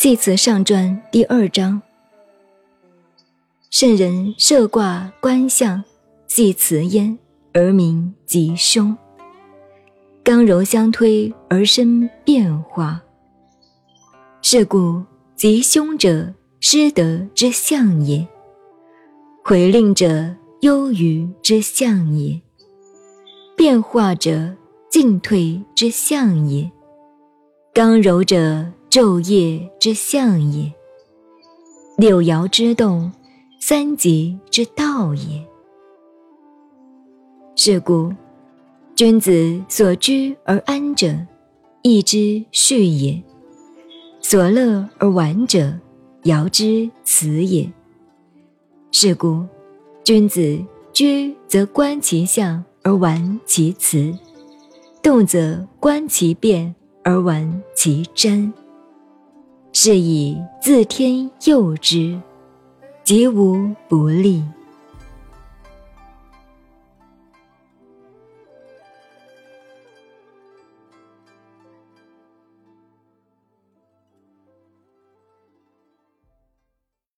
系辞上传第二章。圣人设卦观象，系辞焉，而名吉凶。刚柔相推而生变化。是故吉凶者，失德之象也；回令者，忧郁之象也；变化者，进退之象也；刚柔者。昼夜之象也，六爻之动，三极之道也。是故，君子所居而安者，义之序也；所乐而玩者，爻之辞也。是故，君子居则观其象而玩其辞，动则观其变而玩其真。是以自天佑之，吉无不利。